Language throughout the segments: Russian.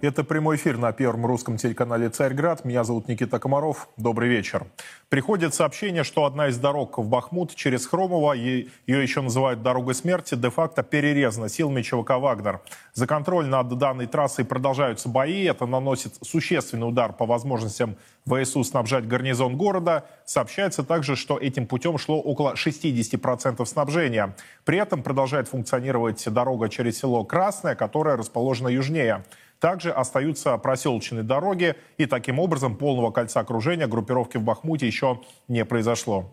Это прямой эфир на первом русском телеканале «Царьград». Меня зовут Никита Комаров. Добрый вечер. Приходит сообщение, что одна из дорог в Бахмут через Хромово, ее еще называют «дорогой смерти», де-факто перерезана силами ЧВК «Вагнер». За контроль над данной трассой продолжаются бои. Это наносит существенный удар по возможностям ВСУ снабжать гарнизон города. Сообщается также, что этим путем шло около 60% снабжения. При этом продолжает функционировать дорога через село Красное, которое расположено южнее. Также остаются проселочные дороги, и таким образом полного кольца окружения группировки в Бахмуте еще не произошло.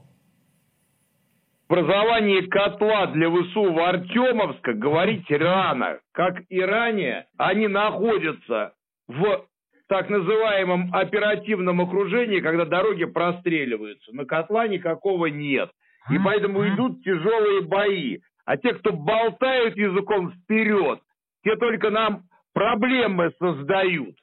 В образовании котла для ВСУ в Артемовска говорить рано. Как и ранее, они находятся в так называемом оперативном окружении, когда дороги простреливаются. На котла никакого нет. И поэтому идут тяжелые бои. А те, кто болтают языком вперед, те только нам проблемы создают.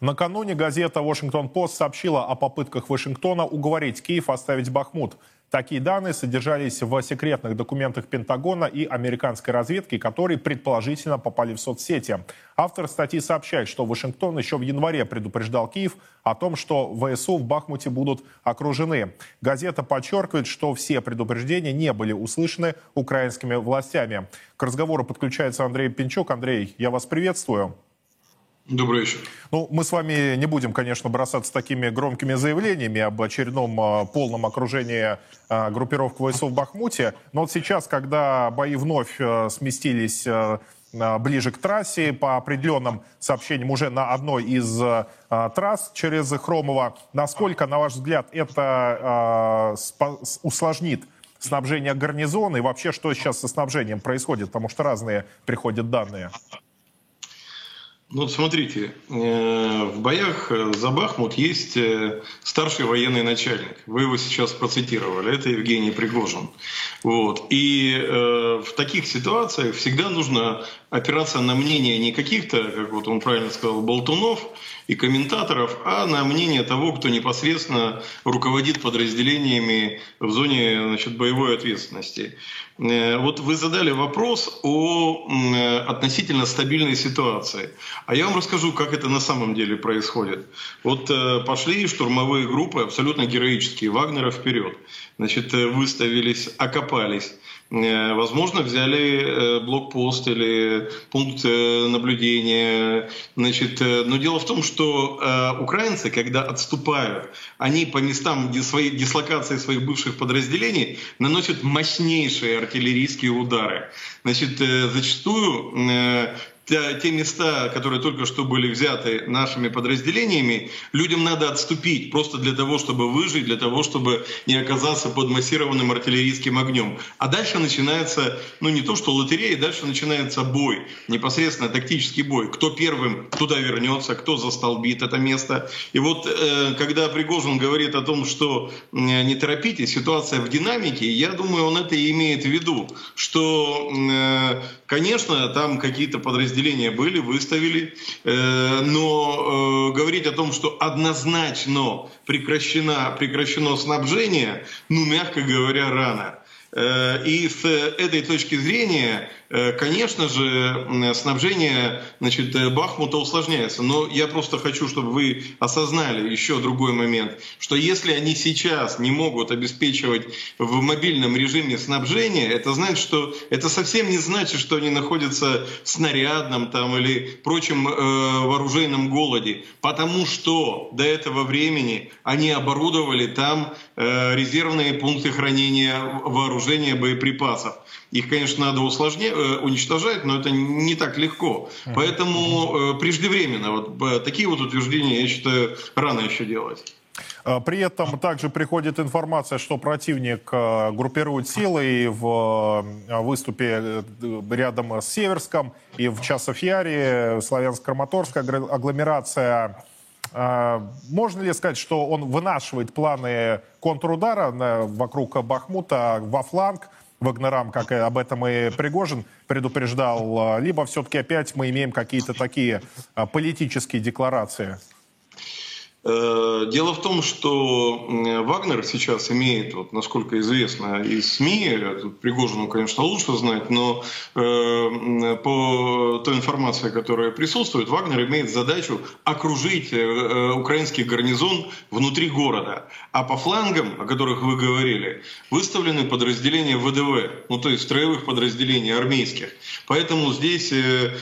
Накануне газета «Вашингтон-Пост» сообщила о попытках Вашингтона уговорить Киев оставить Бахмут. Такие данные содержались в секретных документах Пентагона и американской разведки, которые предположительно попали в соцсети. Автор статьи сообщает, что Вашингтон еще в январе предупреждал Киев о том, что ВСУ в Бахмуте будут окружены. Газета подчеркивает, что все предупреждения не были услышаны украинскими властями. К разговору подключается Андрей Пинчук. Андрей, я вас приветствую. Добрый вечер. Ну, мы с вами не будем, конечно, бросаться такими громкими заявлениями об очередном а, полном окружении а, группировок ВСУ в Бахмуте. Но вот сейчас, когда бои вновь а, сместились ближе к трассе, по определенным сообщениям уже на одной из трасс через Хромово, насколько, на ваш взгляд, это усложнит снабжение гарнизона и вообще, что сейчас со снабжением происходит, потому что разные приходят данные? Ну, смотрите, э, в боях за Бахмут есть э, старший военный начальник. Вы его сейчас процитировали. Это Евгений Пригожин. Вот. И э, в таких ситуациях всегда нужно опираться на мнение не каких-то, как вот он правильно сказал, болтунов и комментаторов, а на мнение того, кто непосредственно руководит подразделениями в зоне значит, боевой ответственности. Э, вот вы задали вопрос о относительно стабильной ситуации. А я вам расскажу, как это на самом деле происходит. Вот э, пошли штурмовые группы, абсолютно героические, Вагнера вперед. Значит, э, выставились, окопались возможно, взяли э, блокпост или пункт э, наблюдения. Значит, но дело в том, что украинцы, когда отступают, они по местам своей дислокации своих бывших подразделений наносят мощнейшие артиллерийские удары. Значит, зачастую те места, которые только что были взяты нашими подразделениями, людям надо отступить просто для того, чтобы выжить, для того, чтобы не оказаться под массированным артиллерийским огнем. А дальше начинается, ну не то что лотерея, дальше начинается бой, непосредственно тактический бой. Кто первым туда вернется, кто застолбит это место. И вот э, когда Пригожин говорит о том, что не торопитесь, ситуация в динамике, я думаю, он это и имеет в виду, что, э, конечно, там какие-то подразделения подразделения были, выставили, э, но э, говорить о том, что однозначно прекращено, прекращено снабжение, ну, мягко говоря, рано. Э, и с этой точки зрения Э, конечно же, снабжение значит, э, Бахмута усложняется. Но я просто хочу, чтобы вы осознали еще другой момент, что если они сейчас не могут обеспечивать в мобильном режиме снабжение, это значит, что это совсем не значит, что они находятся в снарядном там, или прочем э, вооруженном голоде, потому что до этого времени они оборудовали там резервные пункты хранения вооружения боеприпасов. Их, конечно, надо усложнять, э, уничтожать, но это не так легко. Поэтому э, преждевременно вот такие вот утверждения, я считаю, рано еще делать. При этом также приходит информация, что противник э, группирует силы в выступе рядом с Северском и в Часов-Яре, Славянск-Краматорская агломерация. А, можно ли сказать, что он вынашивает планы контрудара вокруг Бахмута во фланг, Вагнерам, как и об этом и Пригожин предупреждал, либо все-таки опять мы имеем какие-то такие а, политические декларации? Э, дело в том, что Вагнер сейчас имеет, вот, насколько известно из СМИ, тут Пригожину, конечно, лучше знать, но э, по той информации, которая присутствует, Вагнер имеет задачу окружить э, украинский гарнизон внутри города. А по флангам, о которых вы говорили, выставлены подразделения ВДВ, ну то есть строевых подразделений армейских. Поэтому здесь э,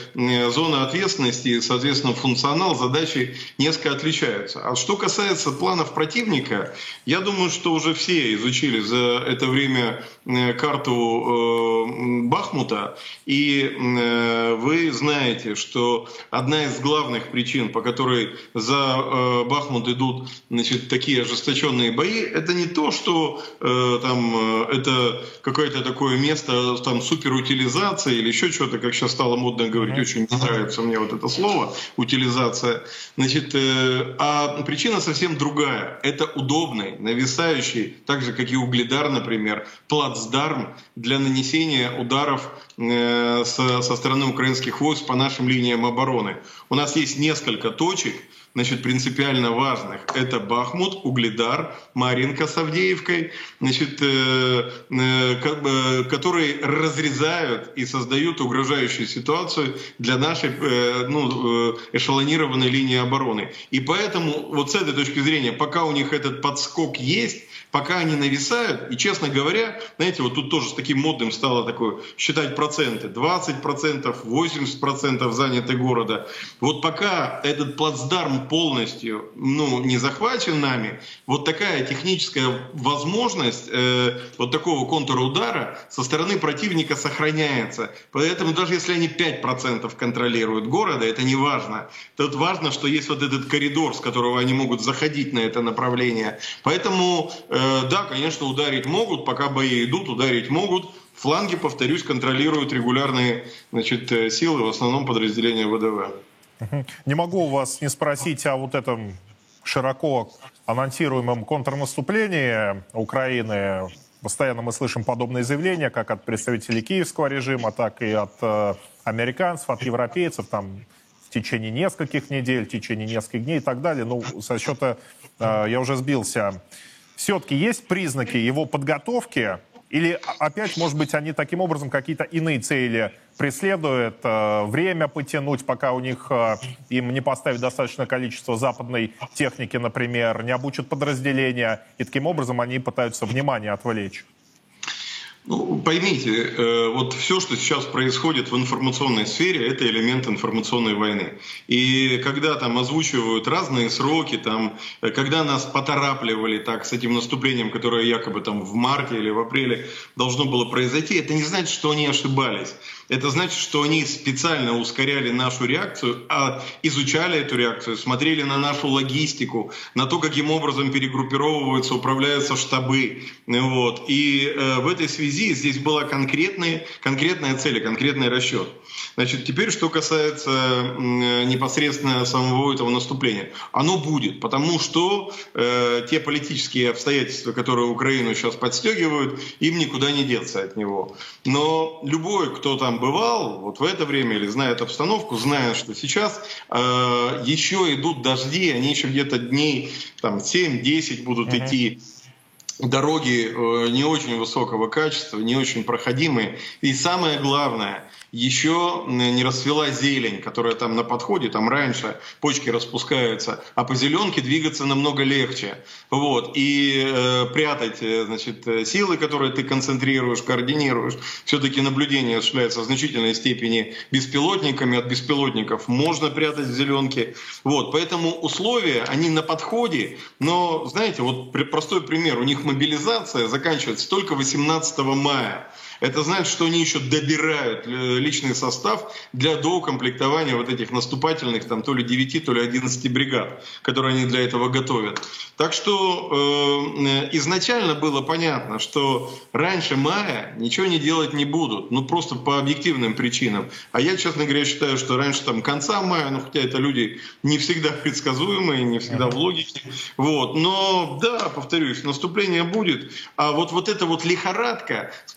зона ответственности, соответственно, функционал задачи несколько отличаются. А что касается планов противника, я думаю, что уже все изучили за это время э, карту э, Бахмута, и э, вы знаете, что одна из главных причин, по которой за Бахмут идут значит, такие ожесточенные бои, это не то, что там это какое-то такое место там суперутилизации или еще что-то, как сейчас стало модно говорить, очень не нравится мне вот это слово утилизация, значит, а причина совсем другая. Это удобный, нависающий, так же как и угледар, например, плацдарм для нанесения ударов э, со, стороны украинских войск по нашим линиям обороны. У нас есть несколько точек, значит, принципиально важных. Это Бахмут, Угледар, Маринка с Авдеевкой, значит, э, э, бы, которые разрезают и создают угрожающую ситуацию для нашей э, ну, э, эшелонированной линии обороны. И поэтому вот с этой точки зрения, пока у них этот подскок есть, пока они нависают, и, честно говоря, знаете, вот тут тоже с таким модным стало такое считать проценты, 20%, 80% заняты города. Вот пока этот плацдарм полностью ну, не захвачен нами, вот такая техническая возможность э, вот такого контрудара со стороны противника сохраняется. Поэтому даже если они 5% контролируют города, это не важно. Тут важно, что есть вот этот коридор, с которого они могут заходить на это направление. Поэтому э, да, конечно, ударить могут, пока бои идут, ударить могут. Фланги, повторюсь, контролируют регулярные значит, э, силы, в основном подразделения ВДВ. Не могу у вас не спросить о вот этом широко анонсируемом контрнаступлении Украины. Постоянно мы слышим подобные заявления, как от представителей киевского режима, так и от э, американцев, от европейцев, там, в течение нескольких недель, в течение нескольких дней и так далее. Ну, со счета, э, я уже сбился все-таки есть признаки его подготовки? Или опять, может быть, они таким образом какие-то иные цели преследуют, э, время потянуть, пока у них э, им не поставить достаточное количество западной техники, например, не обучат подразделения, и таким образом они пытаются внимание отвлечь? Ну, поймите, э, вот все, что сейчас происходит в информационной сфере, это элемент информационной войны. И когда там озвучивают разные сроки, там, э, когда нас поторапливали так с этим наступлением, которое якобы там в марте или в апреле должно было произойти, это не значит, что они ошибались это значит, что они специально ускоряли нашу реакцию, а изучали эту реакцию, смотрели на нашу логистику, на то, каким образом перегруппировываются, управляются штабы. Вот. И э, в этой связи здесь была конкретная, конкретная цель, конкретный расчет. Значит, теперь, что касается э, непосредственно самого этого наступления. Оно будет, потому что э, те политические обстоятельства, которые Украину сейчас подстегивают, им никуда не деться от него. Но любой, кто там бывал, вот в это время или знает обстановку, знает, что сейчас э, еще идут дожди, они еще где-то дней там 7-10 будут mm-hmm. идти дороги э, не очень высокого качества, не очень проходимые. И самое главное, еще не расцвела зелень, которая там на подходе, там раньше почки распускаются, а по зеленке двигаться намного легче. Вот. И э, прятать э, значит, силы, которые ты концентрируешь, координируешь, все-таки наблюдение осуществляется в значительной степени беспилотниками, от беспилотников можно прятать в зеленке. Вот. Поэтому условия, они на подходе, но, знаете, вот простой пример, у них мобилизация заканчивается только 18 мая. Это значит, что они еще добирают э, личный состав для доукомплектования вот этих наступательных там то ли 9, то ли 11 бригад, которые они для этого готовят. Так что э, изначально было понятно, что раньше мая ничего не делать не будут, ну просто по объективным причинам. А я, честно говоря, считаю, что раньше там конца мая, ну хотя это люди не всегда предсказуемые, не всегда в логике. Вот. Но да, повторюсь, наступление будет. А вот, вот эта вот лихорадка с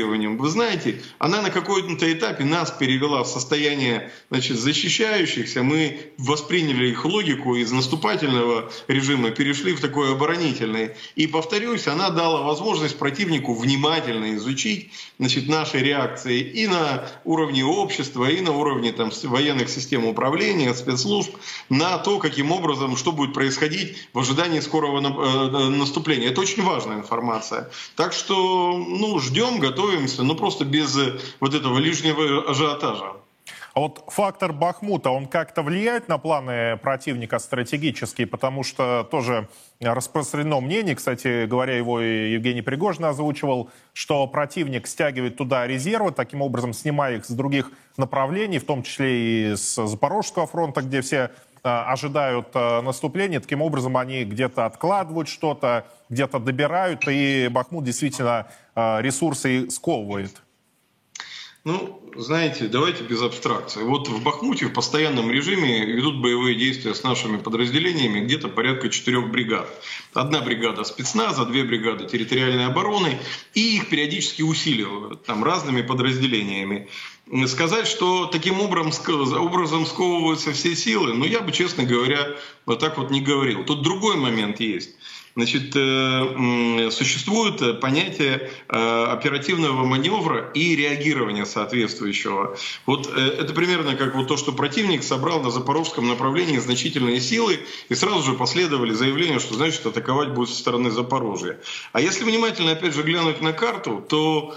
подстегиванием, вы знаете, она на какой-то этапе нас перевела в состояние значит, защищающихся. Мы восприняли их логику из наступательного режима, перешли в такой оборонительный. И, повторюсь, она дала возможность противнику внимательно изучить значит, наши реакции и на уровне общества, и на уровне там, военных систем управления, спецслужб, на то, каким образом, что будет происходить в ожидании скорого э, наступления. Это очень важная информация. Так что ну, ждем, готовимся, но просто без вот этого лишнего ажиотажа. А вот фактор Бахмута, он как-то влияет на планы противника стратегически, потому что тоже распространено мнение, кстати говоря, его и Евгений Пригожин озвучивал, что противник стягивает туда резервы, таким образом снимая их с других направлений, в том числе и с Запорожского фронта, где все ожидают а, наступления, таким образом они где-то откладывают что-то, где-то добирают, и Бахмут действительно а, ресурсы сковывает. Ну, знаете, давайте без абстракции. Вот в Бахмуте в постоянном режиме ведут боевые действия с нашими подразделениями где-то порядка четырех бригад. Одна бригада спецназа, две бригады территориальной обороны, и их периодически усиливают там разными подразделениями. Сказать, что таким образом, сковываются все силы, ну, я бы, честно говоря, вот так вот не говорил. Тут другой момент есть. Значит, э, существует понятие э, оперативного маневра и реагирования соответствующего. Вот э, это примерно как вот то, что противник собрал на запорожском направлении значительные силы, и сразу же последовали заявления, что значит атаковать будет со стороны Запорожья. А если внимательно, опять же, глянуть на карту, то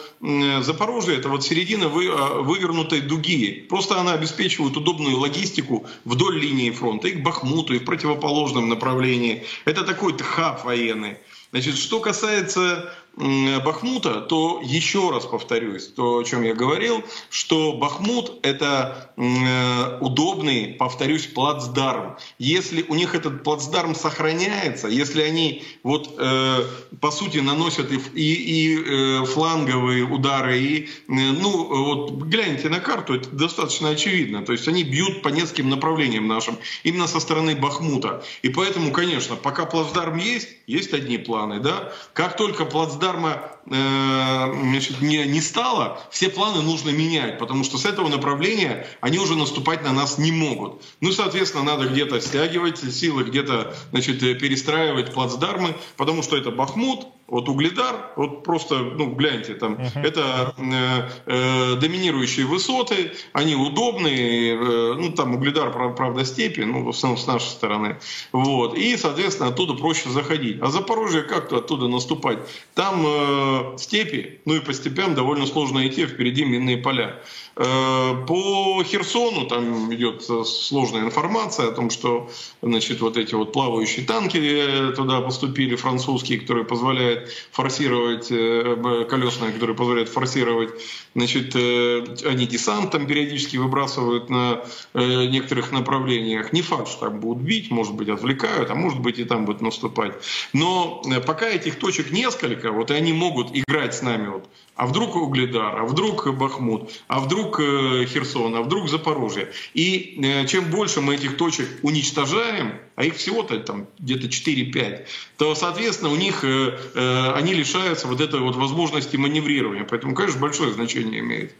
Запорожье это вот середина вывернутой дуги. Просто она обеспечивает удобную логистику вдоль линии фронта и к Бахмуту, и в противоположном направлении. Это такой хаб военный. Значит, что касается Бахмута, то еще раз повторюсь, то, о чем я говорил, что Бахмут – это э, удобный, повторюсь, плацдарм. Если у них этот плацдарм сохраняется, если они вот э, по сути наносят и, и, и э, фланговые удары, и, ну вот гляньте на карту, это достаточно очевидно. То есть они бьют по нескольким направлениям нашим, именно со стороны Бахмута. И поэтому, конечно, пока плацдарм есть, есть одни планы, да. Как только плацдарм плацдарма э, значит, не, не стало, все планы нужно менять, потому что с этого направления они уже наступать на нас не могут. Ну, соответственно, надо где-то стягивать силы, где-то значит, перестраивать плацдармы, потому что это Бахмут, вот Угледар, вот просто, ну, гляньте, там, uh-huh. это э, э, доминирующие высоты, они удобные, э, ну, там Угледар, правда, степи, ну, в основном с нашей стороны, вот, и, соответственно, оттуда проще заходить. А Запорожье как-то оттуда наступать? Там э, степи, ну, и по степям довольно сложно идти, впереди минные поля. Э, по Херсону там идет сложная информация о том, что значит, вот эти вот плавающие танки э, туда поступили, французские, которые позволяют форсировать, э, колесные, которые позволяют форсировать, значит, они десант там периодически выбрасывают на некоторых направлениях. Не факт, что там будут бить, может быть, отвлекают, а может быть и там будут наступать. Но пока этих точек несколько, вот и они могут играть с нами вот а вдруг Угледар, а вдруг Бахмут, а вдруг э, Херсон, а вдруг Запорожье. И э, чем больше мы этих точек уничтожаем, а их всего-то там где-то 4-5, то, соответственно, у них э, они лишаются вот этой вот возможности маневрирования. Поэтому, конечно, большое значение имеет.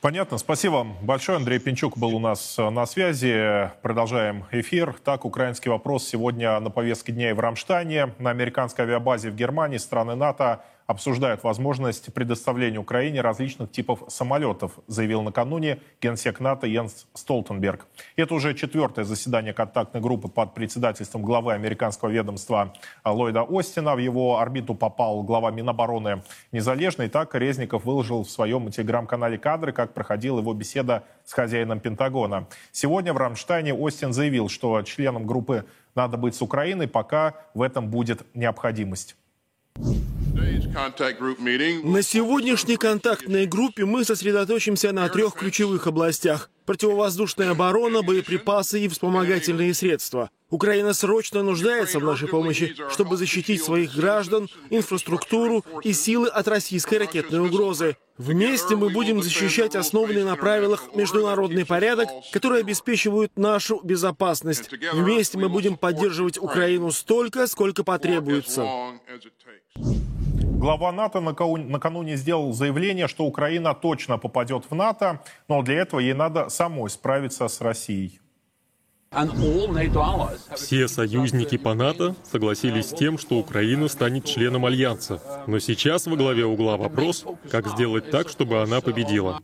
Понятно. Спасибо вам большое. Андрей Пинчук был у нас на связи. Продолжаем эфир. Так, украинский вопрос сегодня на повестке дня и в Рамштайне. На американской авиабазе в Германии страны НАТО обсуждают возможность предоставления Украине различных типов самолетов, заявил накануне генсек НАТО Йенс Столтенберг. Это уже четвертое заседание контактной группы под председательством главы американского ведомства Ллойда Остина. В его орбиту попал глава Минобороны Незалежный. Так Резников выложил в своем телеграм-канале кадры, как проходила его беседа с хозяином Пентагона. Сегодня в Рамштайне Остин заявил, что членам группы надо быть с Украиной, пока в этом будет необходимость. На сегодняшней контактной группе мы сосредоточимся на трех ключевых областях. Противовоздушная оборона, боеприпасы и вспомогательные средства. Украина срочно нуждается в нашей помощи, чтобы защитить своих граждан, инфраструктуру и силы от российской ракетной угрозы. Вместе мы будем защищать основанный на правилах международный порядок, которые обеспечивают нашу безопасность. Вместе мы будем поддерживать Украину столько, сколько потребуется. Глава НАТО накануне сделал заявление, что Украина точно попадет в НАТО, но для этого ей надо самой справиться с Россией. Все союзники по НАТО согласились с тем, что Украина станет членом Альянса. Но сейчас во главе угла вопрос, как сделать так, чтобы она победила.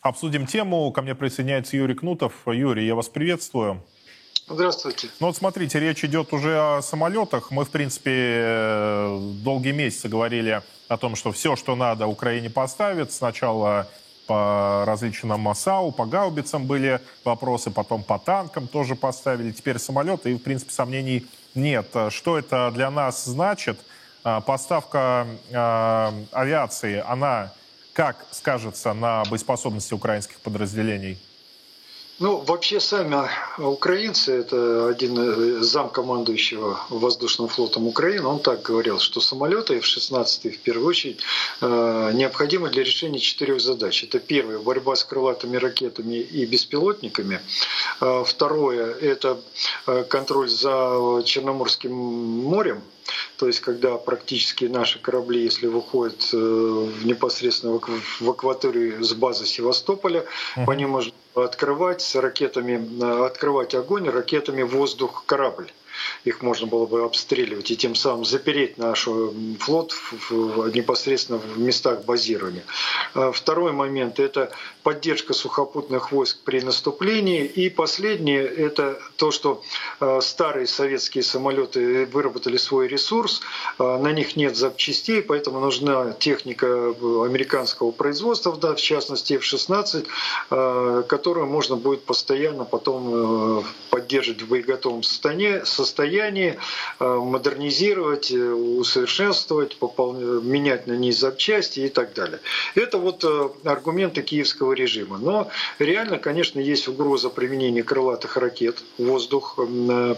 Обсудим тему. Ко мне присоединяется Юрий Кнутов. Юрий, я вас приветствую. Здравствуйте. Ну вот смотрите, речь идет уже о самолетах. Мы, в принципе, э, долгие месяцы говорили о том, что все, что надо, Украине поставит. Сначала по различным САУ, по гаубицам были вопросы, потом по танкам тоже поставили, теперь самолеты, и, в принципе, сомнений нет. Что это для нас значит? А, поставка э, авиации, она как скажется на боеспособности украинских подразделений? Ну, вообще сами украинцы, это один замкомандующего воздушным флотом Украины, он так говорил, что самолеты F-16 в первую очередь э, необходимы для решения четырех задач. Это первое, борьба с крылатыми ракетами и беспилотниками. Э, второе, это э, контроль за Черноморским морем, то есть, когда практически наши корабли, если выходят в непосредственно в акваторию с базы Севастополя, по ним можно открывать ракетами, э, открывать огонь ракетами воздух корабль их можно было бы обстреливать и тем самым запереть наш флот в, в, непосредственно в местах базирования. А второй момент – это поддержка сухопутных войск при наступлении. И последнее – это то, что а, старые советские самолеты выработали свой ресурс, а, на них нет запчастей, поэтому нужна техника американского производства, да, в частности F-16, которую можно будет постоянно потом поддерживать в боеготовом состоянии, состоянии, э, модернизировать, э, усовершенствовать, менять на ней запчасти и так далее. Это вот э, аргументы киевского режима. Но реально, конечно, есть угроза применения крылатых ракет, воздух,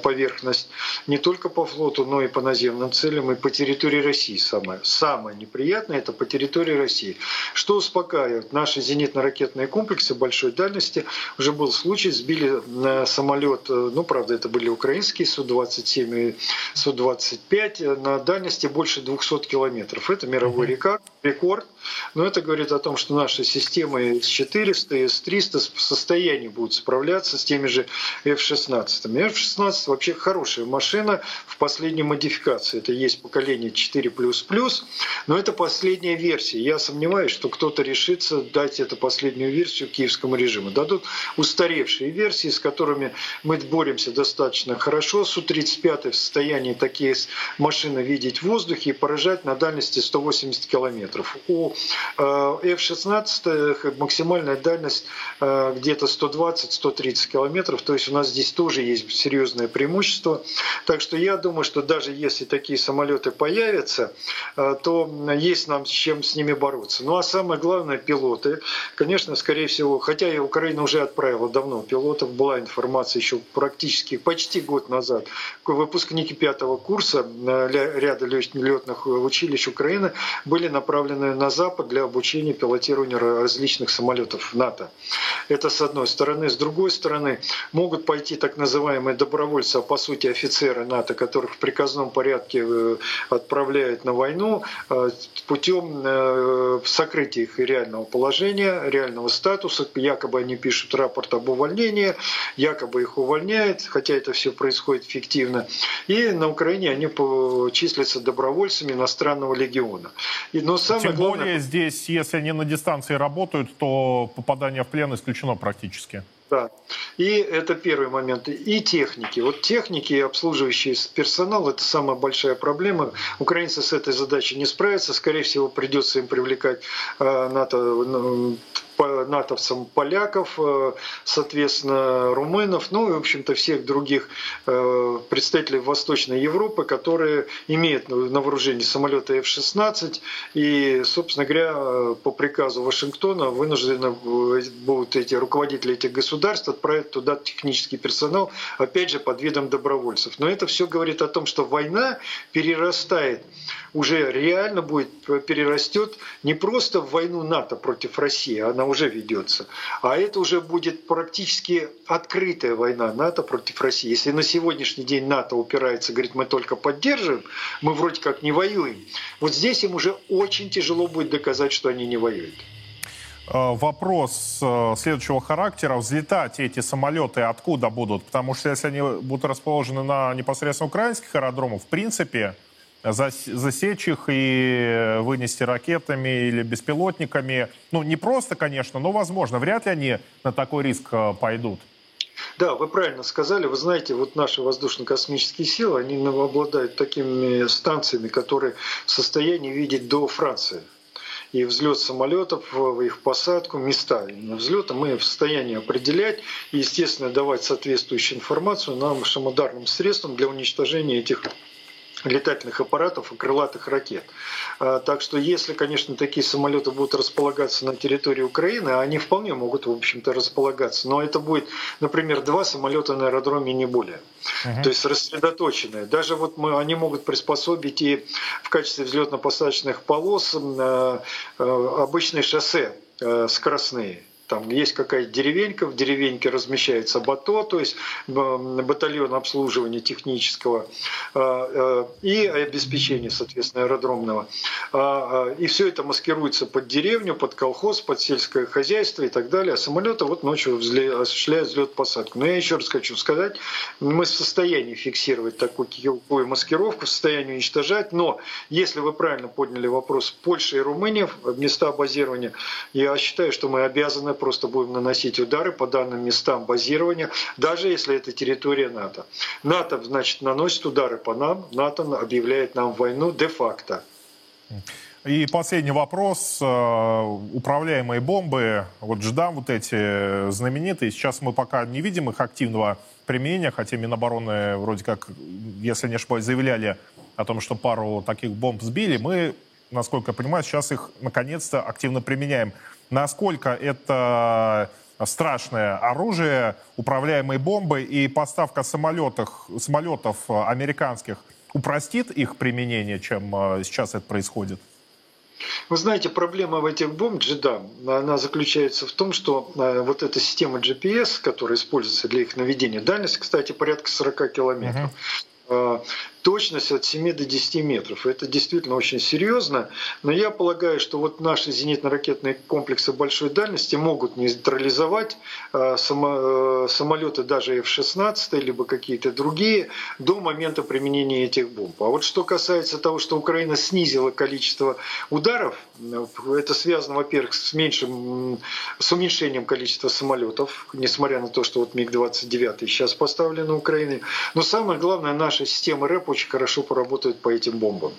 поверхность, не только по флоту, но и по наземным целям, и по территории России самое. Самое неприятное – это по территории России. Что успокаивает? Наши зенитно-ракетные комплексы большой дальности, уже был случай, сбили самолет, ну, правда, это были украинские Су-27, Су-27 и Су-25 на дальности больше 200 километров. Это мировой рекорд, рекорд. Но это говорит о том, что наши системы С-400 и С-300 в состоянии будут справляться с теми же F-16. F-16 вообще хорошая машина в последней модификации. Это есть поколение 4++, но это последняя версия. Я сомневаюсь, что кто-то решится дать эту последнюю версию киевскому режиму. Дадут устаревшие версии, с которыми мы боремся достаточно хорошо. Су-35 в состоянии такие машины видеть в воздухе и поражать на дальности 180 километров. У Э, F-16 максимальная дальность э, где-то 120-130 километров, то есть у нас здесь тоже есть серьезное преимущество. Так что я думаю, что даже если такие самолеты появятся, э, то есть нам с чем с ними бороться. Ну а самое главное, пилоты. Конечно, скорее всего, хотя и Украина уже отправила давно пилотов, была информация еще практически почти год назад. Выпускники пятого курса ряда летных училищ Украины были направлены на Запад для обучения пилотированию различных самолетов НАТО. Это с одной стороны. С другой стороны, могут пойти так называемые добровольцы, а по сути офицеры НАТО, которых в приказном порядке э, отправляют на войну э, путем э, сокрытия их реального положения, реального статуса. Якобы они пишут рапорт об увольнении, якобы их увольняют, хотя это все происходит фиктивно. И на Украине они числятся добровольцами иностранного легиона. И, но самое Тем главное, более здесь, если они на дистанции работают, то попадание в плен исключено практически. Да. И это первый момент. И техники. Вот техники и обслуживающий персонал – это самая большая проблема. Украинцы с этой задачей не справятся. Скорее всего, придется им привлекать э, НАТО ну, натовцам поляков, э, соответственно, румынов, ну и, в общем-то, всех других э, представителей Восточной Европы, которые имеют на вооружении самолеты F-16 и, собственно говоря, по приказу Вашингтона вынуждены будут эти руководители этих государств отправят туда технический персонал, опять же, под видом добровольцев. Но это все говорит о том, что война перерастает, уже реально будет, перерастет не просто в войну НАТО против России, она уже ведется, а это уже будет практически открытая война НАТО против России. Если на сегодняшний день НАТО упирается, говорит, мы только поддерживаем, мы вроде как не воюем, вот здесь им уже очень тяжело будет доказать, что они не воюют. Э, вопрос э, следующего характера. Взлетать эти самолеты откуда будут? Потому что если они будут расположены на непосредственно украинских аэродромах, в принципе, засечь их и вынести ракетами или беспилотниками, ну, не просто, конечно, но возможно. Вряд ли они на такой риск э, пойдут. Да, вы правильно сказали. Вы знаете, вот наши воздушно-космические силы, они обладают такими станциями, которые в состоянии видеть до Франции и взлет самолетов, их посадку, места взлета мы в состоянии определять и, естественно, давать соответствующую информацию нашим ударным средствам для уничтожения этих летательных аппаратов и крылатых ракет. А, так что если, конечно, такие самолеты будут располагаться на территории Украины, они вполне могут, в общем-то, располагаться. Но это будет, например, два самолета на аэродроме не более. Uh-huh. То есть рассредоточенные. Даже вот мы, они могут приспособить и в качестве взлетно-посадочных полос э, э, обычные шоссе э, скоростные. Там есть какая-то деревенька, в деревеньке размещается БАТО, то есть батальон обслуживания технического а, а, и обеспечения, соответственно, аэродромного. А, и все это маскируется под деревню, под колхоз, под сельское хозяйство и так далее. А самолеты вот ночью осуществляют взлет-посадку. Но я еще раз хочу сказать, мы в состоянии фиксировать такую маскировку, в состоянии уничтожать, но если вы правильно подняли вопрос, Польша и Румыния, места базирования, я считаю, что мы обязаны просто будем наносить удары по данным местам базирования, даже если это территория НАТО. НАТО, значит, наносит удары по нам, НАТО объявляет нам войну де-факто. И последний вопрос. Э, управляемые бомбы, вот ждам вот эти знаменитые, сейчас мы пока не видим их активного применения, хотя Минобороны вроде как, если не ошибаюсь, заявляли о том, что пару таких бомб сбили. Мы, насколько я понимаю, сейчас их наконец-то активно применяем насколько это страшное оружие, управляемые бомбы и поставка самолетов, самолетов американских упростит их применение, чем э, сейчас это происходит? Вы знаете, проблема в этих бомб джедам, она заключается в том, что э, вот эта система GPS, которая используется для их наведения, дальность, кстати, порядка 40 километров, uh-huh точность от 7 до 10 метров. Это действительно очень серьезно. Но я полагаю, что вот наши зенитно-ракетные комплексы большой дальности могут нейтрализовать э, э, самолеты даже F-16, либо какие-то другие, до момента применения этих бомб. А вот что касается того, что Украина снизила количество ударов, это связано, во-первых, с, меньшим, с уменьшением количества самолетов, несмотря на то, что вот МиГ-29 сейчас поставлены Украиной. Но самое главное, наша система РЭП очень хорошо поработают по этим бомбам.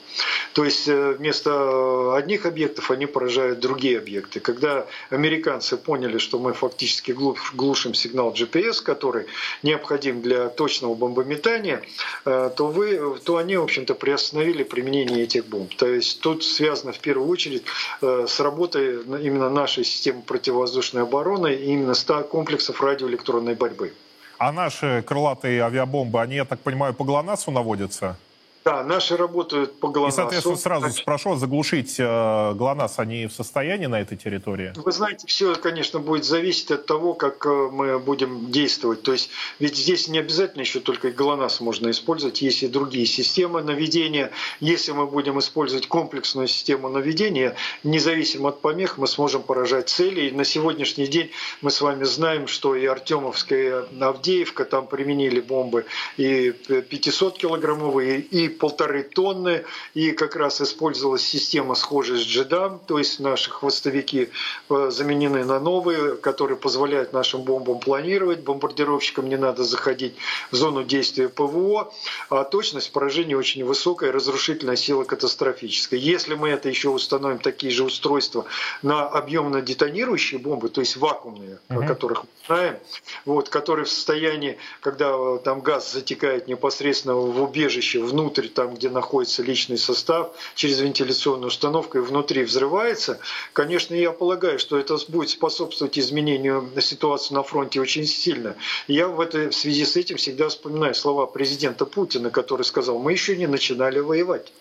То есть э, вместо одних объектов они поражают другие объекты. Когда американцы поняли, что мы фактически глушим сигнал GPS, который необходим для точного бомбометания, э, то, вы, то они, в общем-то, приостановили применение этих бомб. То есть тут связано в первую очередь э, с работой именно нашей системы противовоздушной обороны и именно 100 комплексов радиоэлектронной борьбы. А наши крылатые авиабомбы, они, я так понимаю, по ГЛОНАССу наводятся? Да, наши работают по ГЛОНАССу. И, соответственно, сразу спрошу, заглушить э, ГЛОНАСС они в состоянии на этой территории? Вы знаете, все, конечно, будет зависеть от того, как э, мы будем действовать. То есть, ведь здесь не обязательно еще только ГЛОНАСС можно использовать, есть и другие системы наведения. Если мы будем использовать комплексную систему наведения, независимо от помех, мы сможем поражать цели. И на сегодняшний день мы с вами знаем, что и Артемовская Авдеевка, там применили бомбы и 500-килограммовые, и полторы тонны, и как раз использовалась система, схожая с джедам, то есть наши хвостовики э, заменены на новые, которые позволяют нашим бомбам планировать, бомбардировщикам не надо заходить в зону действия ПВО, а точность поражения очень высокая, разрушительная сила катастрофическая. Если мы это еще установим, такие же устройства на объемно детонирующие бомбы, то есть вакуумные, угу. о которых мы знаем, вот, которые в состоянии, когда э, там газ затекает непосредственно в убежище внутрь внутрь, там, где находится личный состав, через вентиляционную установку и внутри взрывается, конечно, я полагаю, что это будет способствовать изменению ситуации на фронте очень сильно. Я в, этой, в связи с этим всегда вспоминаю слова президента Путина, который сказал, мы еще не начинали воевать.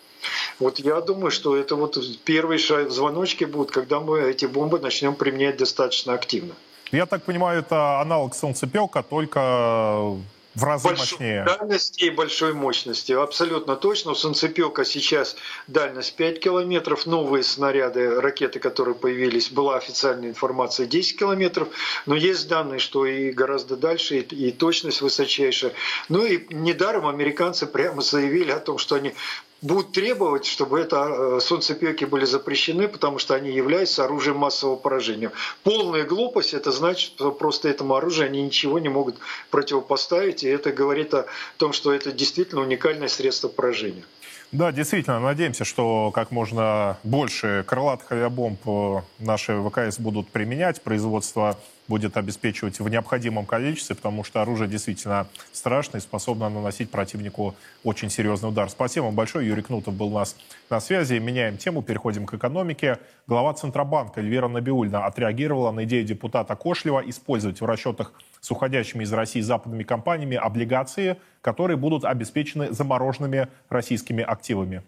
Вот я думаю, что это вот первые звоночки будут, когда мы эти бомбы начнем применять достаточно активно. Я так понимаю, это аналог солнцепека, только в разы большой мощнее. дальности и большой мощности. Абсолютно точно. У Солнцепека сейчас дальность 5 километров. Новые снаряды, ракеты, которые появились, была официальная информация 10 километров. Но есть данные, что и гораздо дальше, и, и точность высочайшая. Ну и недаром американцы прямо заявили о том, что они будут требовать, чтобы это э, солнцепеки были запрещены, потому что они являются оружием массового поражения. Полная глупость, это значит, что просто этому оружию они ничего не могут противопоставить, и это говорит о том, что это действительно уникальное средство поражения. Да, действительно, надеемся, что как можно больше крылатых авиабомб э, наши ВКС будут применять. Производство будет обеспечивать в необходимом количестве, потому что оружие действительно страшное и способно наносить противнику очень серьезный удар. Спасибо вам большое. Юрий Кнутов был у нас на связи. Меняем тему, переходим к экономике. Глава Центробанка Эльвира Набиульна отреагировала на идею депутата Кошлева использовать в расчетах с уходящими из России западными компаниями облигации, которые будут обеспечены замороженными российскими активами.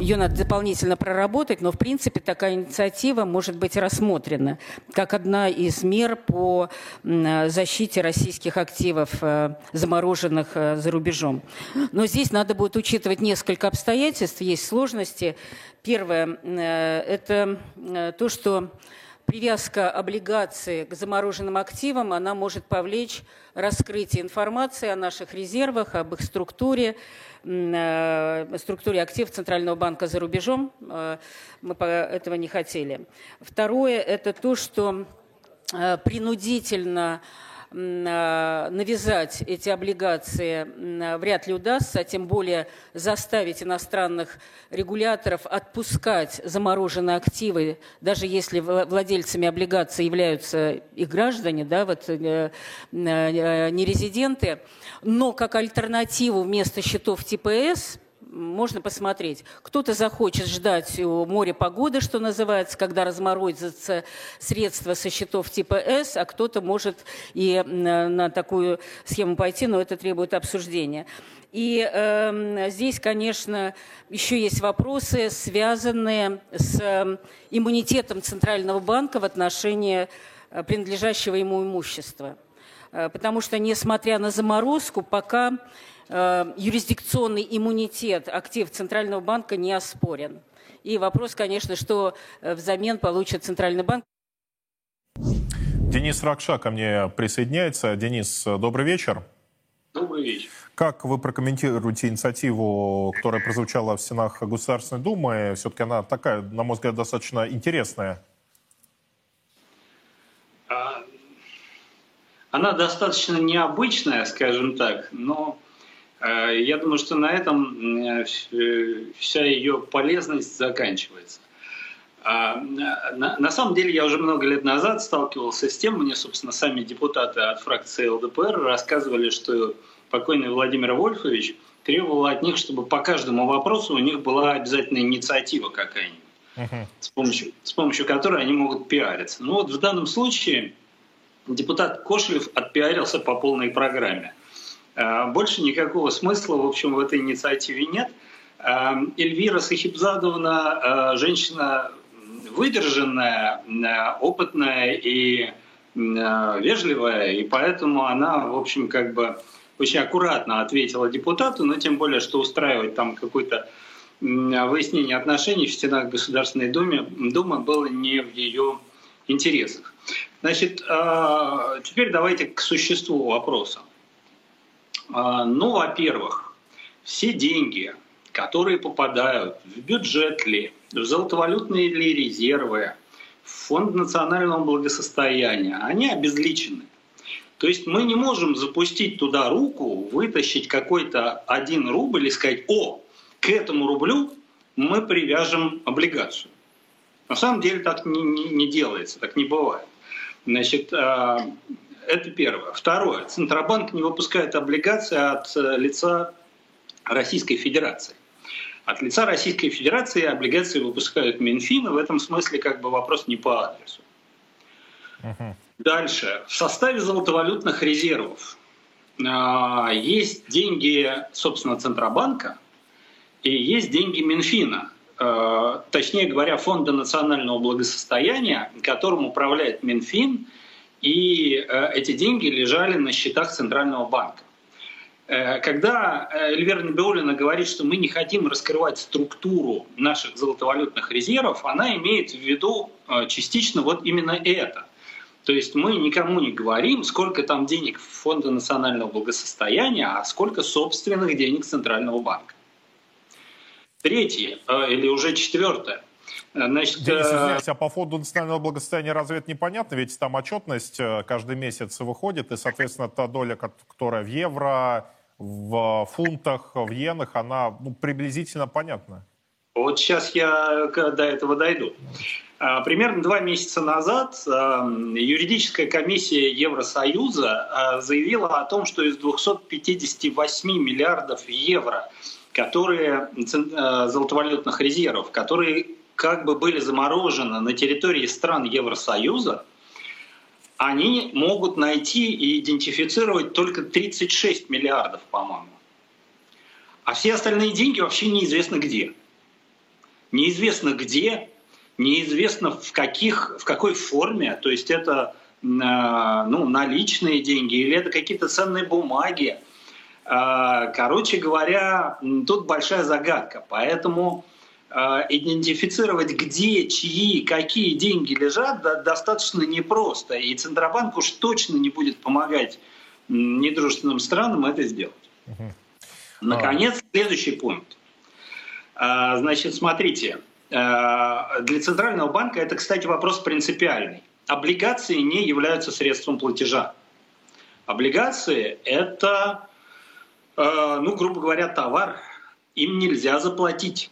Ее надо дополнительно проработать, но в принципе такая инициатива может быть рассмотрена как одна из мер по защите российских активов, э, замороженных э, за рубежом. Но здесь надо будет учитывать несколько обстоятельств, есть сложности. Первое э, – это то, что привязка облигаций к замороженным активам, она может повлечь раскрытие информации о наших резервах, об их структуре, э, структуре активов Центрального банка за рубежом. Э, мы этого не хотели. Второе – это то, что э, принудительно навязать эти облигации вряд ли удастся, а тем более заставить иностранных регуляторов отпускать замороженные активы, даже если владельцами облигаций являются их граждане, да, вот, э, э, не резиденты, но как альтернативу вместо счетов типа С можно посмотреть. Кто-то захочет ждать у моря погоды, что называется, когда разморозятся средства со счетов типа С, а кто-то может и на такую схему пойти, но это требует обсуждения. И э, здесь, конечно, еще есть вопросы, связанные с э, иммунитетом Центрального банка в отношении э, принадлежащего ему имущества. Э, потому что, несмотря на заморозку, пока Э, юрисдикционный иммунитет актив Центрального банка не оспорен. И вопрос, конечно, что э, взамен получит Центральный банк. Денис Ракша ко мне присоединяется. Денис, добрый вечер. Добрый вечер. Как вы прокомментируете инициативу, которая прозвучала в стенах Государственной Думы? Все-таки она такая, на мой взгляд, достаточно интересная. А, она достаточно необычная, скажем так, но Э, я думаю, что на этом э, вся ее полезность заканчивается. А, на, на самом деле я уже много лет назад сталкивался с тем, мне, собственно, сами депутаты от фракции ЛДПР рассказывали, что покойный Владимир Вольфович требовал от них, чтобы по каждому вопросу у них была обязательно инициатива какая-нибудь, uh-huh. с, помощью, с помощью которой они могут пиариться. Ну вот в данном случае депутат Кошелев отпиарился по полной программе – Э, больше никакого смысла, в общем, в этой инициативе нет. Э, Эльвира Сахибзадовна э, женщина выдержанная, опытная и вежливая, и поэтому она, в общем, как бы очень аккуратно ответила депутату, но тем более, что устраивать там какое-то выяснение отношений в стенах Государственной Думы, Думы было не в ее интересах. Значит, теперь давайте к существу вопроса. А, ну, во-первых, все деньги, которые попадают в бюджет ли, в золотовалютные ли резервы, в фонд национального благосостояния, они обезличены. То есть мы не можем запустить туда руку, вытащить какой-то один рубль и сказать, о, к этому рублю мы привяжем облигацию. На самом деле так не, не, не делается, так не бывает. Значит, а, это первое. Второе. Центробанк не выпускает облигации от э, лица Российской Федерации. От лица Российской Федерации облигации выпускают Минфин, и в этом смысле как бы вопрос не по адресу. Uh-huh. Дальше. В составе золотовалютных резервов э, есть деньги, собственно, Центробанка и есть деньги Минфина. Э, точнее говоря, Фонда национального благосостояния, которым управляет Минфин, и э, эти деньги лежали на счетах Центрального банка. Э, когда Эльвира Набиулина говорит, что мы не хотим раскрывать структуру наших золотовалютных резервов, она имеет в виду частично вот именно это. То есть мы никому не говорим, сколько там денег в Фонда национального благосостояния, а сколько собственных денег Центрального банка. Третье, или уже четвертое – Значит, Денис, э, извиняюсь, а по фонду национального благосостояния разве это непонятно? Ведь там отчетность э, каждый месяц выходит, и, соответственно, та доля, которая в евро, в фунтах, в иенах, она ну, приблизительно понятна. Вот сейчас я до этого дойду. А, примерно два месяца назад э, юридическая комиссия Евросоюза заявила о том, что из 258 миллиардов евро, которые золотовалютных резервов, которые как бы были заморожены на территории стран Евросоюза, они могут найти и идентифицировать только 36 миллиардов, по-моему. А все остальные деньги вообще неизвестно где. Неизвестно где, неизвестно в, каких, в какой форме. То есть это ну, наличные деньги или это какие-то ценные бумаги. А, короче говоря, тут большая загадка. Поэтому а, идентифицировать, где, чьи, какие деньги лежат, достаточно непросто. И Центробанк уж точно не будет помогать недружественным странам это сделать. Угу. Наконец, следующий пункт. А, значит, смотрите, а, для Центрального банка это, кстати, вопрос принципиальный. Облигации не являются средством платежа. Облигации – это, ну, грубо говоря, товар. Им нельзя заплатить.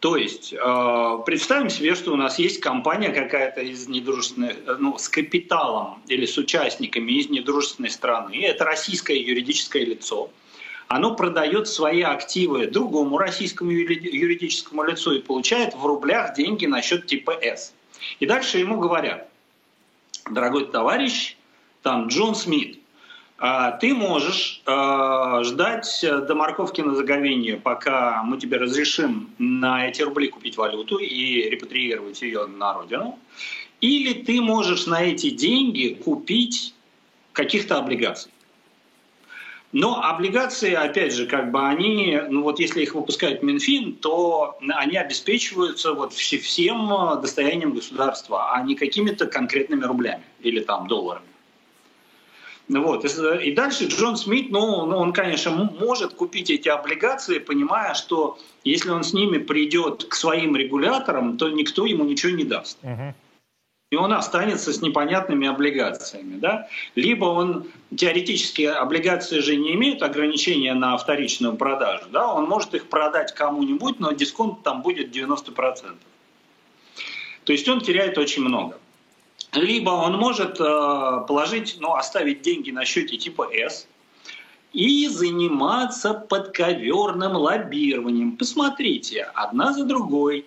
То есть э, представим себе, что у нас есть компания какая-то из недружественной, э, ну, с капиталом или с участниками из недружественной страны. Это российское юридическое лицо. Оно продает свои активы другому российскому юридическому лицу и получает в рублях деньги на счет типа С. И дальше ему говорят, дорогой товарищ, там Джон Смит, ты можешь э, ждать до морковки на заговение, пока мы тебе разрешим на эти рубли купить валюту и репатриировать ее на родину. Или ты можешь на эти деньги купить каких-то облигаций. Но облигации, опять же, как бы они, ну вот если их выпускает Минфин, то они обеспечиваются вот всем достоянием государства, а не какими-то конкретными рублями или там долларами. Вот. И дальше Джон Смит, ну, ну, он, конечно, может купить эти облигации, понимая, что если он с ними придет к своим регуляторам, то никто ему ничего не даст. Uh-huh. И он останется с непонятными облигациями. Да? Либо он, теоретически, облигации же не имеют ограничения на вторичную продажу. Да? Он может их продать кому-нибудь, но дисконт там будет 90%. То есть он теряет очень много. Либо он может э, положить, ну, оставить деньги на счете типа S и заниматься подковерным лоббированием. Посмотрите, одна за другой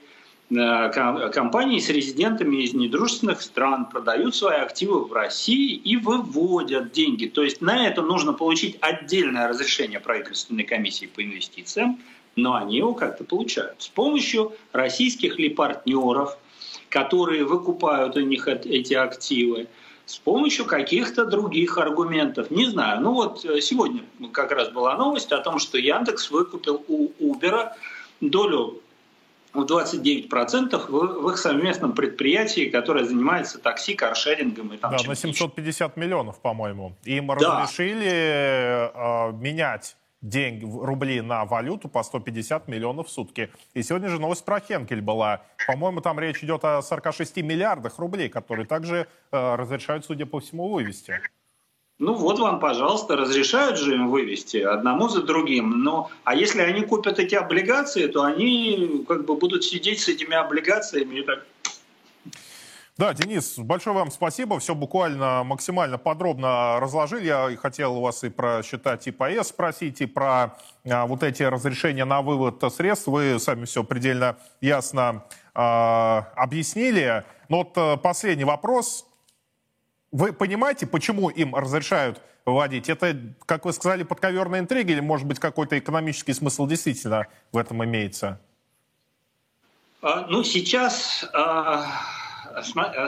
э, компании с резидентами из недружественных стран продают свои активы в России и выводят деньги. То есть на это нужно получить отдельное разрешение правительственной комиссии по инвестициям, но они его как-то получают. С помощью российских ли партнеров – которые выкупают у них эти активы, с помощью каких-то других аргументов. Не знаю. Ну вот э, сегодня как раз была новость о том, что Яндекс выкупил у Uber долю в 29% в, в их совместном предприятии, которое занимается такси, каршерингом и там Да, на 750 миллионов, по-моему. Им да. разрешили э, менять деньги, рубли на валюту по 150 миллионов в сутки. И сегодня же новость про Хенкель была. По-моему, там речь идет о 46 миллиардах рублей, которые также э, разрешают, судя по всему, вывести. Ну вот вам, пожалуйста, разрешают же им вывести одному за другим. Но, а если они купят эти облигации, то они как бы будут сидеть с этими облигациями и так Да, Денис, большое вам спасибо. Все буквально максимально подробно разложили. Я хотел у вас и про счета типа С спросить, и про а, вот эти разрешения на вывод средств. Вы сами все предельно ясно а, объяснили. Но вот а, последний вопрос. Вы понимаете, почему им разрешают вводить? Это, как вы сказали, подковерная интрига или, может быть, какой-то экономический смысл действительно в этом имеется? А, ну, сейчас... А Э,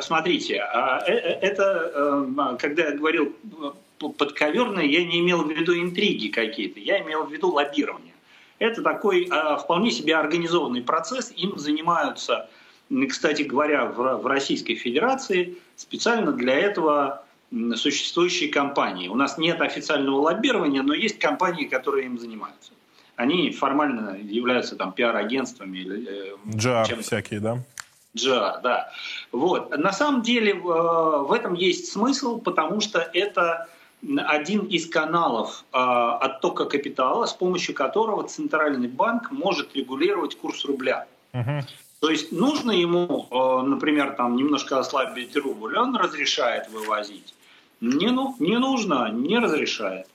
смотрите, а, э, э, это, когда я говорил подковерное, я не имел в виду интриги какие-то, я имел в виду лоббирование. Это такой вполне себе организованный процесс, им занимаются, кстати говоря, в Российской Федерации специально для этого существующие компании. У нас нет официального лоббирования, но есть компании, которые им занимаются. Они формально являются там пиар-агентствами или Джар всякие, да? GR, да. Вот. На самом деле э, в этом есть смысл, потому что это один из каналов э, оттока капитала, с помощью которого Центральный банк может регулировать курс рубля. То есть нужно ему, э, например, там немножко ослабить рубль, он разрешает вывозить. Не, ну, не нужно, не разрешает.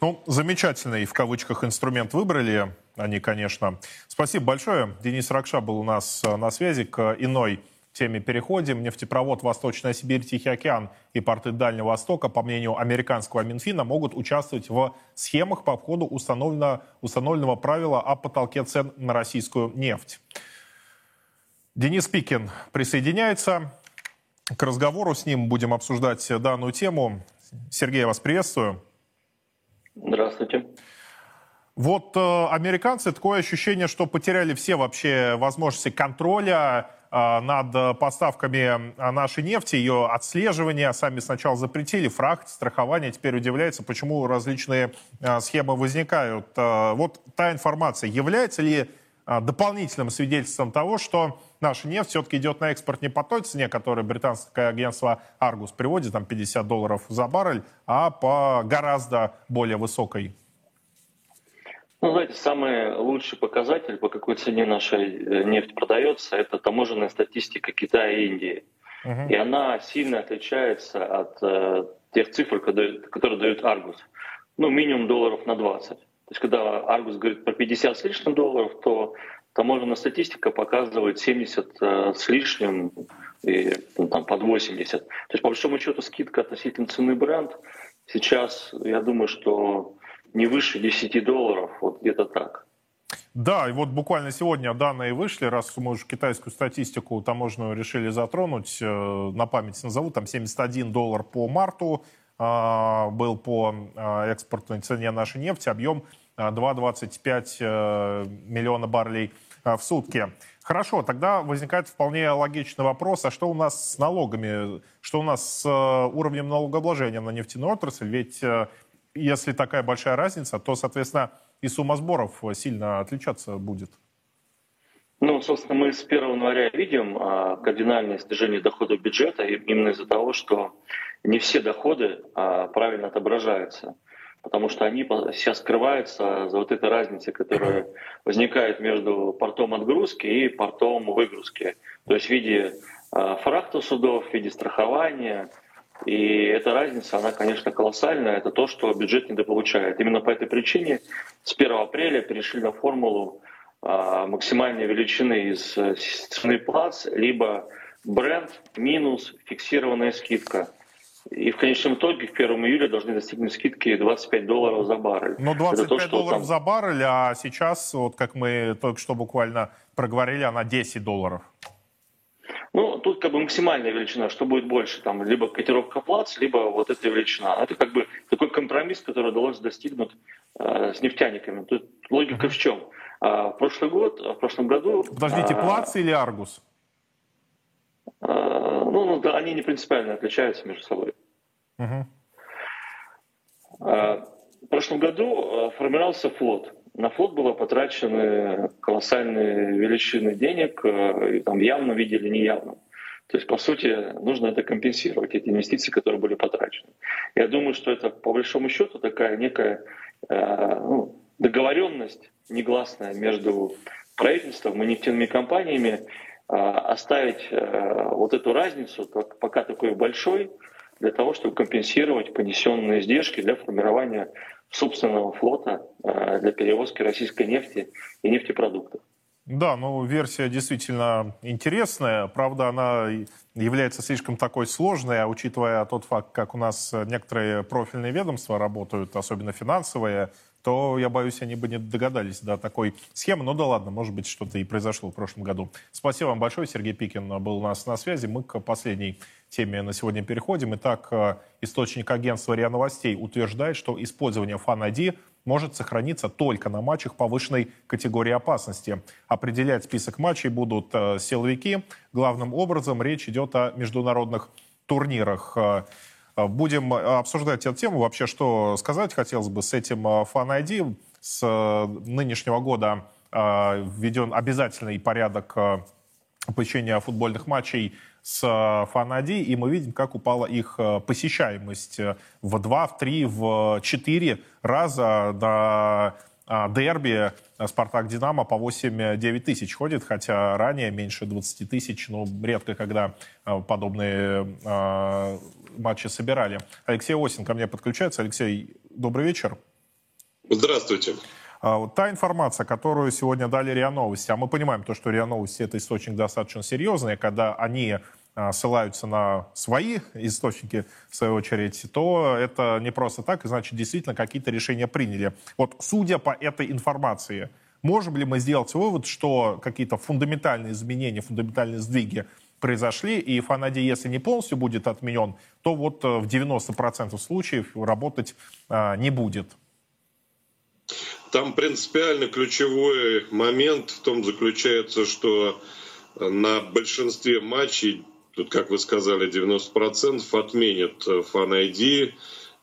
Ну, замечательный в кавычках инструмент выбрали они, конечно. Спасибо большое. Денис Ракша был у нас э, на связи к иной теме переходим. Нефтепровод Восточная Сибирь, Тихий океан и порты Дальнего Востока, по мнению американского Минфина, могут участвовать в схемах по обходу установленного, установленного правила о потолке цен на российскую нефть. Денис Пикин присоединяется к разговору. С ним будем обсуждать данную тему. Сергей, я вас приветствую. Здравствуйте. Вот э, американцы, такое ощущение, что потеряли все вообще возможности контроля э, над поставками э, нашей нефти, ее отслеживания. Сами сначала запретили фрахт, страхование. Теперь удивляется, почему различные э, схемы возникают. Э, вот та информация, является ли э, дополнительным свидетельством того, что наша нефть все-таки идет на экспорт не по той цене, которую британское агентство Argus приводит, там 50 долларов за баррель, а по гораздо более высокой ну, знаете, самый лучший показатель, по какой цене наша э, нефть продается, это таможенная статистика Китая и Индии. Uh-huh. И она сильно отличается от э, тех цифр, которые дают Аргус. Ну, минимум долларов на 20. То есть, когда Аргус говорит про 50 с лишним долларов, то таможенная статистика показывает 70 э, с лишним и ну, там, под 80. То есть, по большому счету, скидка относительно цены бренд сейчас, я думаю, что не выше 10 долларов, вот где-то так. Да, и вот буквально сегодня данные вышли, раз мы уже китайскую статистику таможенную решили затронуть, э, на память назову, там 71 доллар по марту э, был по э, экспортной цене нашей нефти, объем 2,25 миллиона баррелей в сутки. Хорошо, тогда возникает вполне логичный вопрос, а что у нас с налогами, что у нас с уровнем налогообложения на нефтяную отрасль? Ведь если такая большая разница, то, соответственно, и сумма сборов сильно отличаться будет. Ну, собственно, мы с 1 января видим а, кардинальное снижение доходов бюджета именно из-за того, что не все доходы а, правильно отображаются, потому что они сейчас скрываются за вот этой разницей, которая возникает между портом отгрузки и портом выгрузки. То есть в виде а, фрахта судов, в виде страхования – и эта разница, она, конечно, колоссальная. Это то, что бюджет недополучает. Именно по этой причине с 1 апреля перешли на формулу а, максимальной величины из э, цены плац, либо бренд минус фиксированная скидка. И в конечном итоге к 1 июля должны достигнуть скидки 25 долларов за баррель. Но 25 то, долларов там... за баррель, а сейчас, вот как мы только что буквально проговорили, она 10 долларов. Ну, тут как бы максимальная величина, что будет больше, там, либо котировка плац, либо вот эта величина. Это как бы такой компромисс, который удалось достигнуть э, с нефтяниками. Тут логика в чем? А, в прошлый год, в прошлом году... Подождите, а, плац или аргус? А, ну, да, они не принципиально отличаются между собой. Угу. А, в прошлом году э, формировался флот на флот было потрачены колоссальные величины денег, э, и там в явном виде или неявном. То есть, по сути, нужно это компенсировать, эти инвестиции, которые были потрачены. Я думаю, что это, по большому счету, такая некая э, ну, договоренность негласная между правительством и нефтяными компаниями, оставить вот эту разницу пока такой большой, для того, чтобы компенсировать понесенные издержки для формирования собственного флота для перевозки российской нефти и нефтепродуктов. Да, ну версия действительно интересная. Правда, она является слишком такой сложной, а учитывая тот факт, как у нас некоторые профильные ведомства работают, особенно финансовые, то, я боюсь, они бы не догадались до такой схемы. Ну да ладно, может быть, что-то и произошло в прошлом году. Спасибо вам большое. Сергей Пикин был у нас на связи. Мы к последней теме на сегодня переходим. Итак, э, источник агентства РИА Новостей утверждает, что использование ID может сохраниться только на матчах повышенной категории опасности. Определять список матчей будут э, силовики. Главным образом речь идет о международных турнирах. Э, будем обсуждать эту тему. Вообще, что сказать хотелось бы с этим Fan ID. С нынешнего года введен обязательный порядок посещения футбольных матчей с Фанади, и мы видим, как упала их э, посещаемость э, в 2, в 3, в 4 раза до а, дерби «Спартак-Динамо» по 8-9 тысяч ходит, хотя ранее меньше 20 тысяч, но редко когда э, подобные матчи собирали. Алексей Осин ко мне подключается. Алексей, добрый вечер. Здравствуйте. А, та информация, которую сегодня дали РИА Новости, а мы понимаем то, что РИА Новости это источник достаточно серьезный, когда они а, ссылаются на свои источники, в свою очередь, то это не просто так, и значит, действительно какие-то решения приняли. Вот судя по этой информации, можем ли мы сделать вывод, что какие-то фундаментальные изменения, фундаментальные сдвиги произошли, и Фанади, если не полностью будет отменен, то вот э, в 90% случаев работать а, не будет? Там принципиально ключевой момент в том заключается, что на большинстве матчей, тут, как вы сказали, 90% отменят фан ID,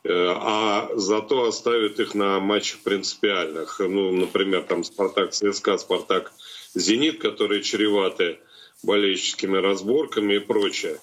а зато оставят их на матчах принципиальных. Ну, например, там Спартак ЦСКА, Спартак Зенит, которые чреваты болельческими разборками и прочее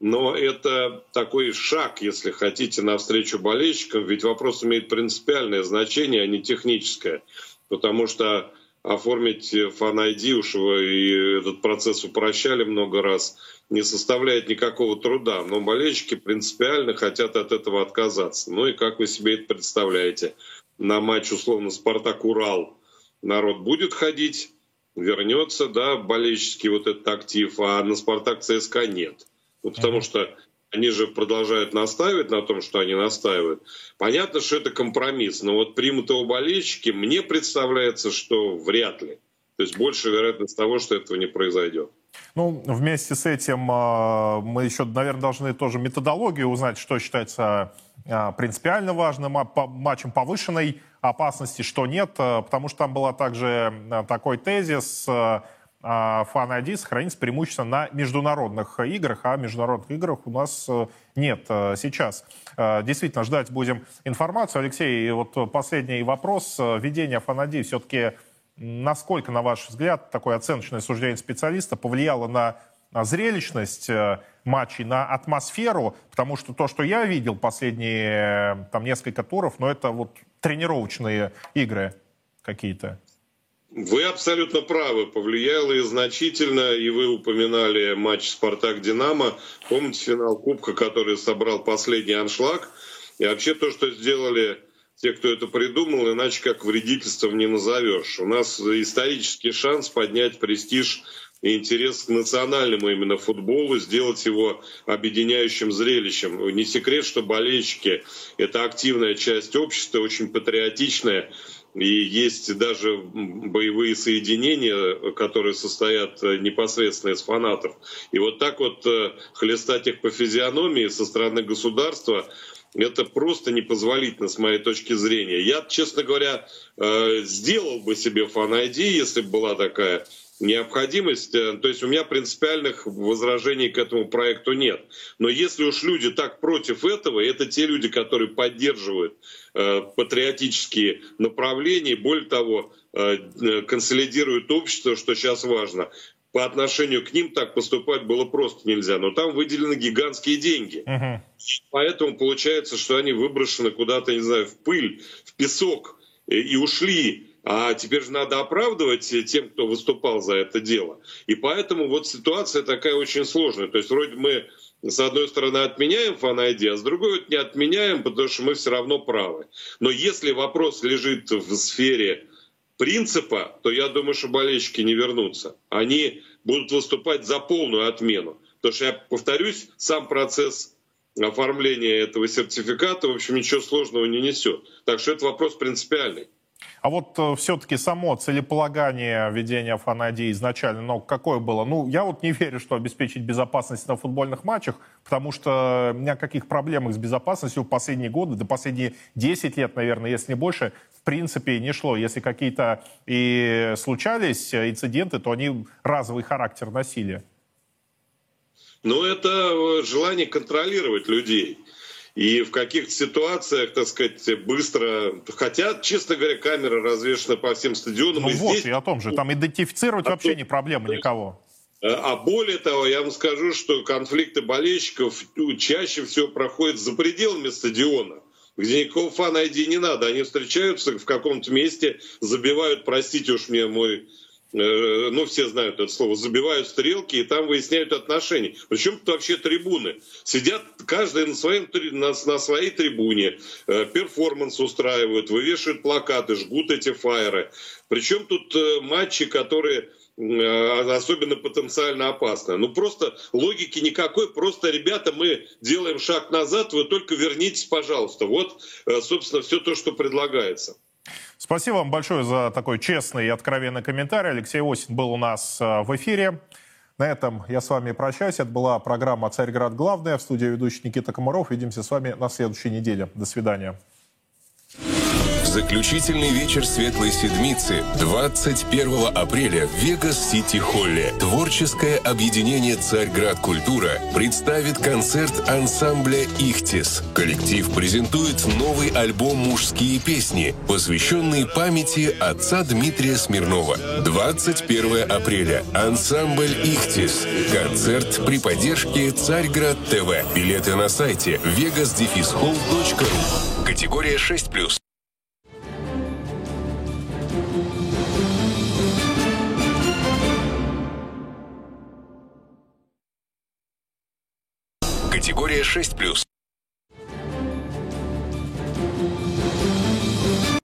но это такой шаг, если хотите, навстречу болельщикам, ведь вопрос имеет принципиальное значение, а не техническое. Потому что оформить фан-ID, уж и этот процесс упрощали много раз, не составляет никакого труда. Но болельщики принципиально хотят от этого отказаться. Ну и как вы себе это представляете? На матч, условно, «Спартак-Урал» народ будет ходить, вернется, да, болельческий вот этот актив, а на «Спартак» ЦСКА нет. Ну, потому что они же продолжают настаивать на том, что они настаивают. Понятно, что это компромисс, но вот примут его болельщики, мне представляется, что вряд ли. То есть больше вероятность того, что этого не произойдет. Ну, вместе с этим а, мы еще, наверное, должны тоже методологию узнать, что считается а, принципиально важным матчем повышенной опасности, что нет, а, потому что там был также такой тезис Fan ID сохранится преимущественно на международных играх, а международных играх у нас э, нет э, сейчас. Э, действительно, ждать будем информацию. Алексей, вот последний вопрос. Введение Fan ID все-таки насколько, на ваш взгляд, такое оценочное суждение специалиста повлияло на на зрелищность матчей, на атмосферу, потому что то, что я видел последние там несколько туров, но ну, это вот тренировочные игры какие-то. Вы абсолютно правы. Повлияло и значительно. И вы упоминали матч «Спартак-Динамо». Помните финал Кубка, который собрал последний аншлаг? И вообще то, что сделали те, кто это придумал, иначе как вредительством не назовешь. У нас исторический шанс поднять престиж и интерес к национальному именно футболу, сделать его объединяющим зрелищем. Не секрет, что болельщики – это активная часть общества, очень патриотичная, и есть даже боевые соединения, которые состоят э, непосредственно из фанатов. И вот так вот э, хлестать их по физиономии со стороны государства, это просто непозволительно с моей точки зрения. Я, честно говоря, э, сделал бы себе фан-ID, если бы была такая необходимость. То есть у меня принципиальных возражений к этому проекту нет. Но если уж люди так против этого, это те люди, которые поддерживают Э, патриотические направления, более того, э, консолидируют общество, что сейчас важно. По отношению к ним так поступать было просто нельзя. Но там выделены гигантские деньги. Uh-huh. Поэтому получается, что они выброшены куда-то, не знаю, в пыль, в песок и ушли А теперь же надо оправдывать тем, кто выступал за это дело. И поэтому вот ситуация такая очень сложная. То есть вроде мы с одной стороны отменяем фан-айди, а с другой не отменяем, потому что мы все равно правы. Но если вопрос лежит в сфере принципа, то я думаю, что болельщики не вернутся. Они будут выступать за полную отмену. Потому что я повторюсь, сам процесс оформления этого сертификата, в общем, ничего сложного не несет. Так что это вопрос принципиальный. А вот э, все-таки само целеполагание ведения фанади изначально, ну, какое было? Ну, я вот не верю, что обеспечить безопасность на футбольных матчах, потому что ни о каких проблемах с безопасностью в последние годы, до последние 10 лет, наверное, если не больше, в принципе не шло. Если какие-то и случались инциденты, то они разовый характер носили. Ну, это э, желание контролировать людей и в каких-то ситуациях, так сказать, быстро... Хотя, честно говоря, камеры развешаны по всем стадионам. Ну и вот, здесь... и о том же. Там идентифицировать а вообще то... не проблема никого. Э, а более того, я вам скажу, что конфликты болельщиков чаще всего проходят за пределами стадиона где никакого фана ID не надо. Они встречаются в каком-то месте, забивают, простите уж мне мой ну, все знают это слово, забивают стрелки и там выясняют отношения. Причем тут вообще трибуны. Сидят каждый на, своем, на, на своей трибуне, э, перформанс устраивают, вывешивают плакаты, жгут эти фаеры. Причем тут э, матчи, которые особенно потенциально опасны. Ну просто логики никакой, просто, ребята, мы делаем шаг назад, вы только вернитесь, пожалуйста. Вот, собственно, все то, что предлагается. Спасибо вам большое за такой честный и откровенный комментарий. Алексей Осин был у нас э, в эфире. На этом я с вами прощаюсь. Это была программа «Царьград. Главная». В студии ведущий Никита Комаров. Увидимся с вами на следующей неделе. До свидания. Заключительный вечер Светлой Седмицы 21 апреля в Вегас-Сити-Холле. Творческое объединение «Царьград Культура» представит концерт ансамбля «Ихтис». Коллектив презентует новый альбом «Мужские песни», посвященный памяти отца Дмитрия Смирнова. 21 апреля. Ансамбль «Ихтис». Концерт при поддержке «Царьград ТВ». Билеты на сайте vegas-hall.ru. Категория 6+. Категория 6+.